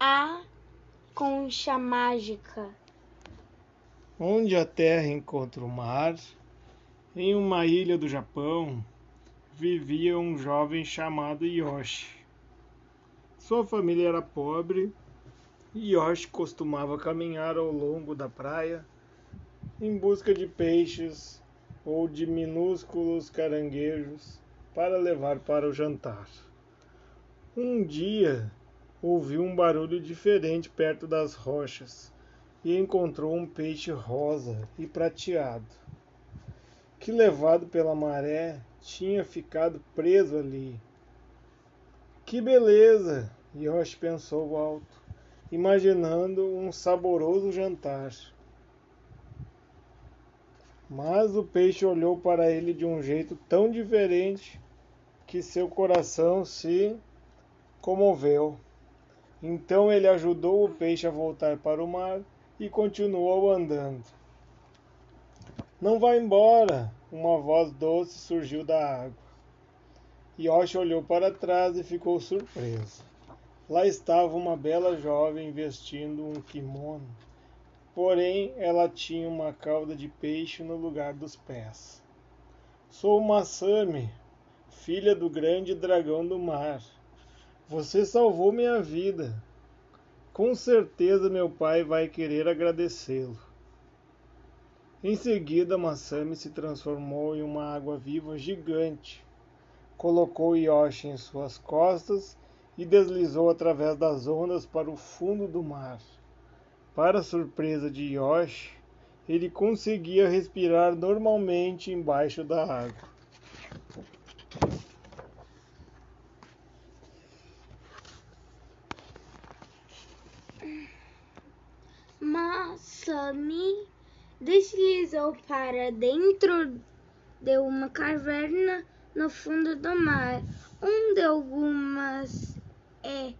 a concha mágica. Onde a terra encontra o mar, em uma ilha do Japão, vivia um jovem chamado Yoshi. Sua família era pobre e Yoshi costumava caminhar ao longo da praia em busca de peixes ou de minúsculos caranguejos para levar para o jantar. Um dia ouviu um barulho diferente perto das rochas e encontrou um peixe rosa e prateado, que levado pela maré tinha ficado preso ali. Que beleza! Yoshi pensou alto, imaginando um saboroso jantar. Mas o peixe olhou para ele de um jeito tão diferente que seu coração se comoveu. Então ele ajudou o peixe a voltar para o mar e continuou andando. Não vá embora! Uma voz doce surgiu da água. Yoshi olhou para trás e ficou surpreso. Lá estava uma bela jovem vestindo um kimono, porém ela tinha uma cauda de peixe no lugar dos pés. Sou Masami, filha do grande dragão do mar. Você salvou minha vida. Com certeza meu pai vai querer agradecê-lo. Em seguida, Masami se transformou em uma água-viva gigante. Colocou Yoshi em suas costas e deslizou através das ondas para o fundo do mar. Para surpresa de Yoshi, ele conseguia respirar normalmente embaixo da água. Masami deslizou para dentro de uma caverna no fundo do mar, onde algumas é,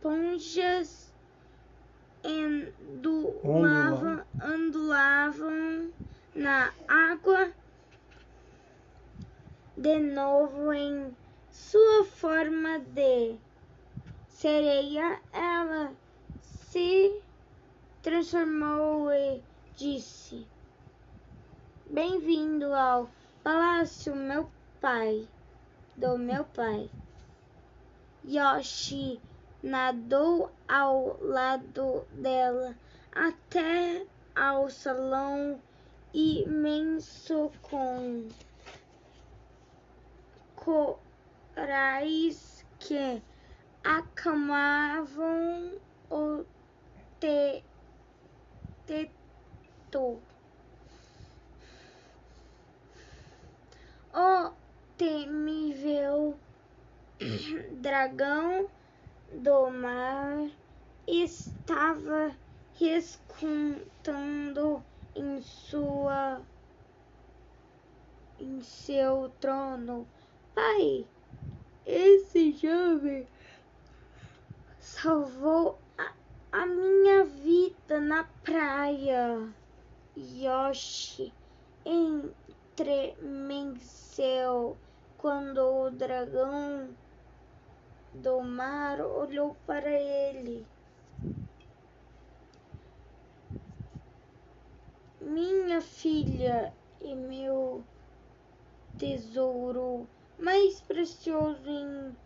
esponjas ondulavam, ondulavam na água de novo em sua forma de sereia. Ela se transformou e disse: Bem-vindo ao palácio, meu pai, do meu pai. Yoshi nadou ao lado dela até ao salão imenso com corais que acamavam o te, teto. O temível dragão do mar estava rescontando em sua em seu trono. Pai, esse jovem salvou a, minha vida na praia. Yoshi entremeceu quando o dragão do mar olhou para ele. Minha filha e meu tesouro mais precioso em,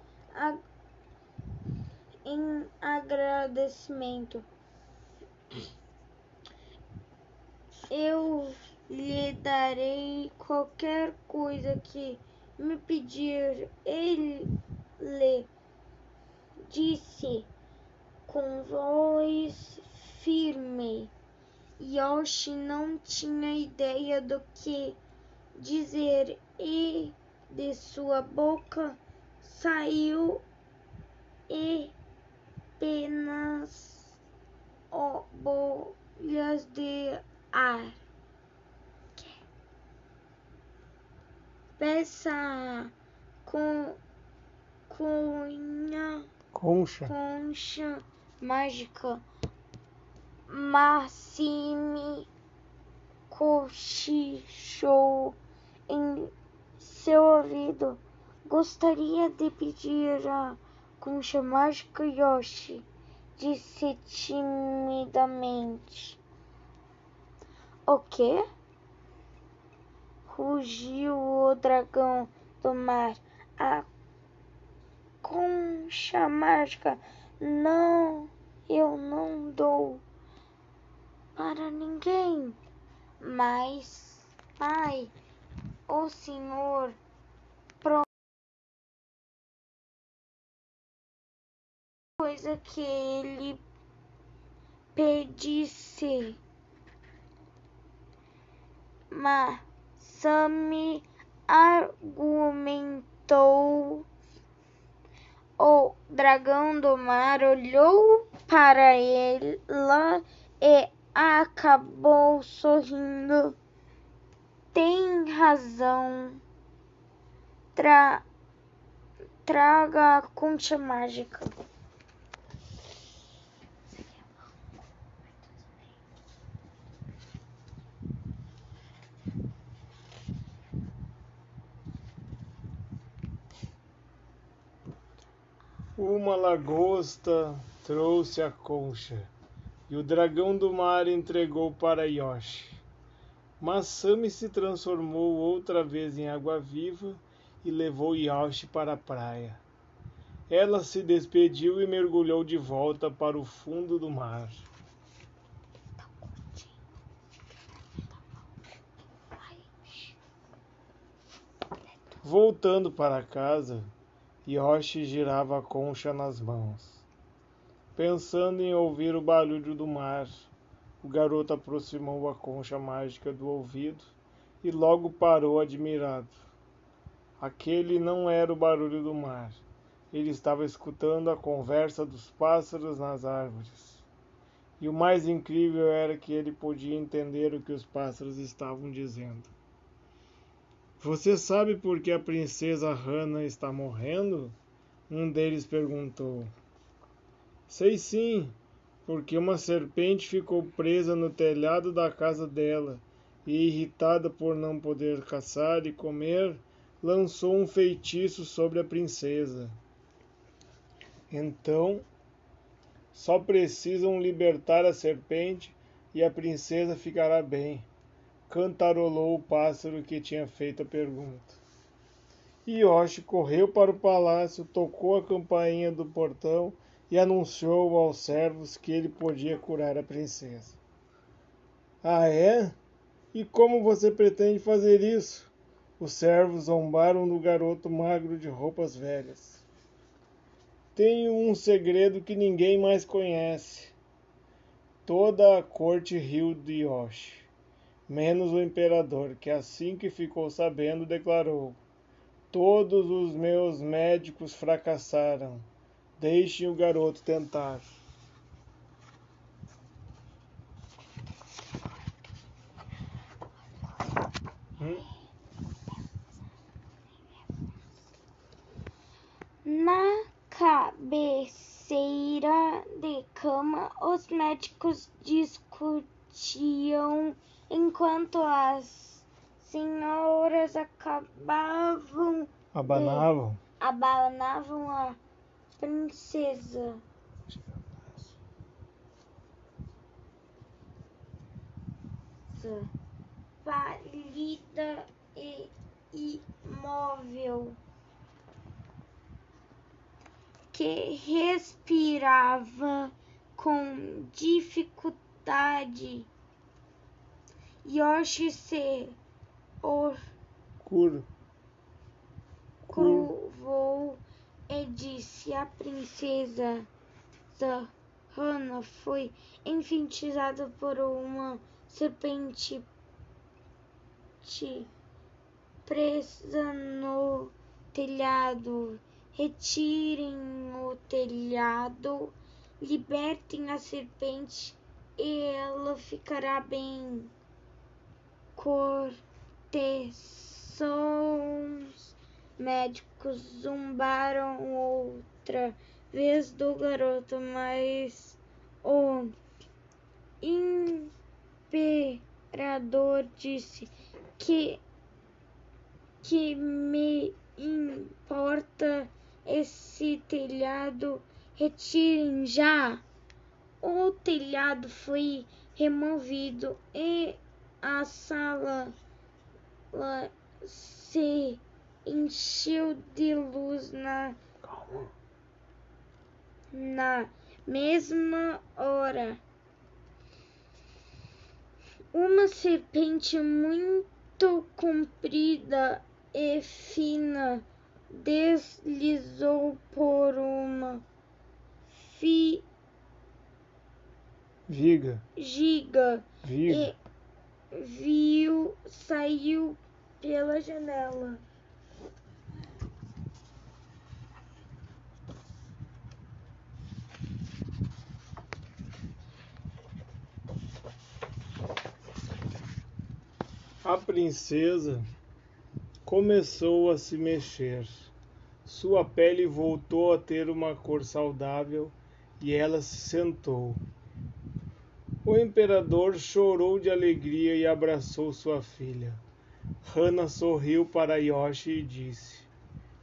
em agradecimento. Eu lhe darei qualquer coisa que me pedir. Ele disse com voz firme. Yoshi não tinha ideia do que dizer e de sua boca saiu ar. Peça com cunha Concha. concha mágica. Massime cochichou em seu ouvido. Gostaria de pedir a concha mágica Yoshi disse timidamente. O quê? Rugiu o dragão do mar. A concha mágica. Não, eu não dou para ninguém. Mas, pai, o senhor coisa que ele pedisse. Mas Sammy argumentou. O dragão do mar olhou para ela e acabou sorrindo. Tem razão. Tra traga a concha mágica. Uma lagosta trouxe a concha e o dragão do mar entregou para Yoshi. Mas Sami se transformou outra vez em água viva e levou Yoshi para a praia. Ela se despediu e mergulhou de volta para o fundo do mar. Voltando para casa, Yoshi girava a concha nas mãos. Pensando em ouvir o barulho do mar, o garoto aproximou a concha mágica do ouvido e logo parou admirado. Aquele não era o barulho do mar. Ele estava escutando a conversa dos pássaros nas árvores. E o mais incrível era que ele podia entender o que os pássaros estavam dizendo. Você sabe por que a princesa Hannah está morrendo? Um deles perguntou. Sei sim, porque uma serpente ficou presa no telhado da casa dela e, irritada por não poder caçar e comer, lançou um feitiço sobre a princesa. Então, só precisam libertar a serpente e a princesa ficará bem cantarolou o pássaro que tinha feito a pergunta. Yoshi correu para o palácio, tocou a campainha do portão e anunciou aos servos que ele podia curar a princesa. Ah, é? E como você pretende fazer isso? Os servos zombaram do garoto magro de roupas velhas. Tenho um segredo que ninguém mais conhece. Toda a corte riu de Yoshi menos o imperador, que assim que ficou sabendo declarou: Todos os meus médicos fracassaram. Deixem o garoto tentar. Hum? Na cabeceira de cama, os médicos discutiam enquanto as senhoras acabavam abanavam de, abanavam a princesa. Pálida e imóvel, que respirava com dificuldade Yoshi se or Cur. curvou e disse: A princesa Hannah foi enfeitiçada por uma serpente presa no telhado. Retirem o telhado, libertem a serpente ela ficará bem corteções médicos zombaram outra vez do garoto, mas o imperador disse que que me importa esse telhado, retirem já. O telhado foi removido e a sala se encheu de luz na, na mesma hora. Uma serpente muito comprida e fina deslizou por uma fi... Viga. giga Viga. e viu saiu pela janela. A princesa começou a se mexer. Sua pele voltou a ter uma cor saudável e ela se sentou. O imperador chorou de alegria e abraçou sua filha. Hana sorriu para Yoshi e disse: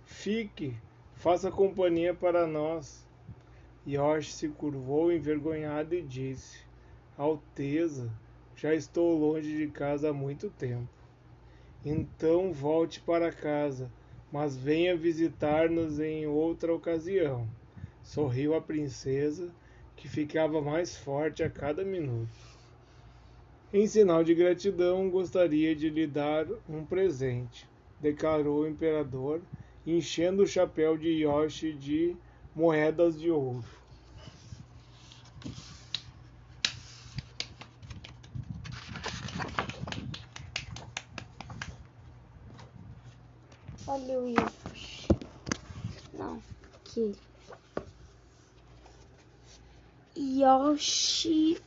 Fique, faça companhia para nós. Yoshi se curvou envergonhado e disse: Alteza, já estou longe de casa há muito tempo. Então volte para casa, mas venha visitar-nos em outra ocasião. Sorriu a princesa, que ficava mais forte a cada minuto. Em sinal de gratidão, gostaria de lhe dar um presente, declarou o imperador, enchendo o chapéu de Yoshi de moedas de ouro. Olha o Yoshi. Não, aqui. Yoshi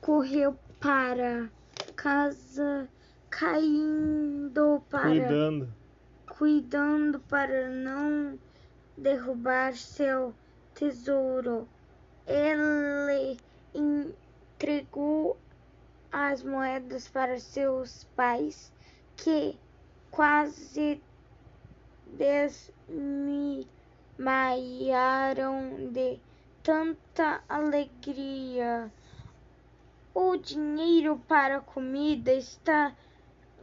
correu para casa, caindo para Cuidando. cuidando para não derrubar seu tesouro. Ele entregou as moedas para seus pais, que quase desmaiaram de tanta alegria. O dinheiro para a comida está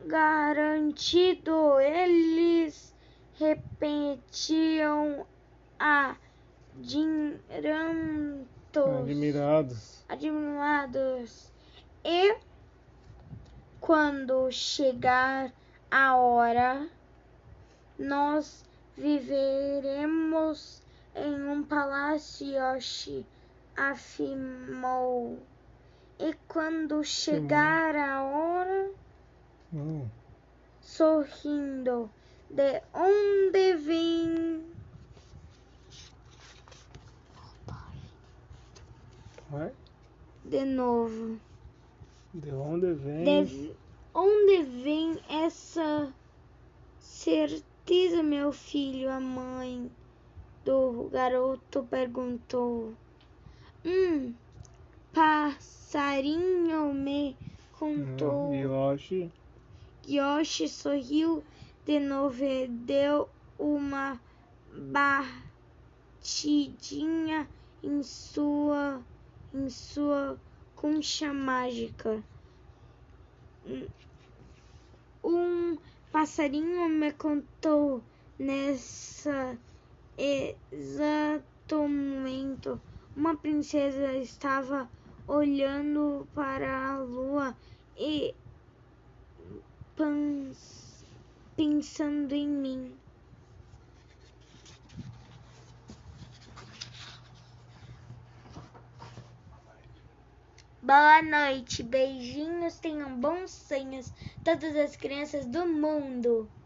garantido. Eles repetiam Admirados. admirados. E quando chegar a hora, nós viveremos em um palácio, Yoshi afirmou. E quando chegar a hora, Hum. sorrindo, de onde vem Vai. de novo? De onde vem? De onde vem essa certeza, meu filho? A mãe do garoto perguntou. Um passarinho me contou. Yoshi. Yoshi sorriu de novo e deu uma batidinha em sua em sua concha mágica. Um passarinho me contou nessa exato momento. Uma princesa estava olhando para a lua e pensando em mim. Boa noite, beijinhos, tenham bons sonhos, todas as crianças do mundo.